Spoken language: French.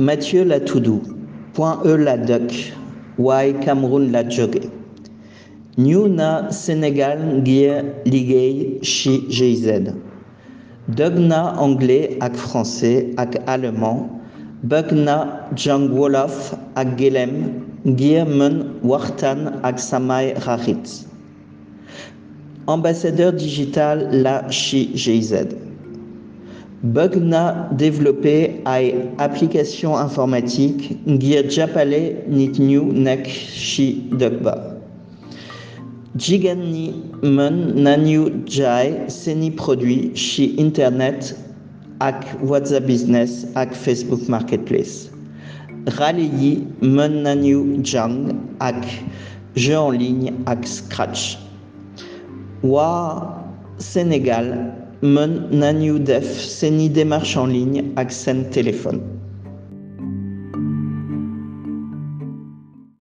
Mathieu Latoudou, point E la duck, Y Cameroun la jogue. New na Sénégal gear liggéey chi GIZ. Dëgg na anglais ak français ak allemand, bëgg na jàng wolof ak gélem ngir mën waxtaan ak samay xarit. Ambassadeur digital la chi GIZ. Bëgg na développer ay application informatique ngir jàppale nit ñu nekk ci dëkk ba jigéen ñi mën nañu jaay seeni produit ci internet ak WhatsApp business ak Facebook marketplace. Xale yi mën nañu jàng ak jeu en ligne ak Scratch. Waa Sénégal mën nañu def seeni démarche en ligne seen téléphone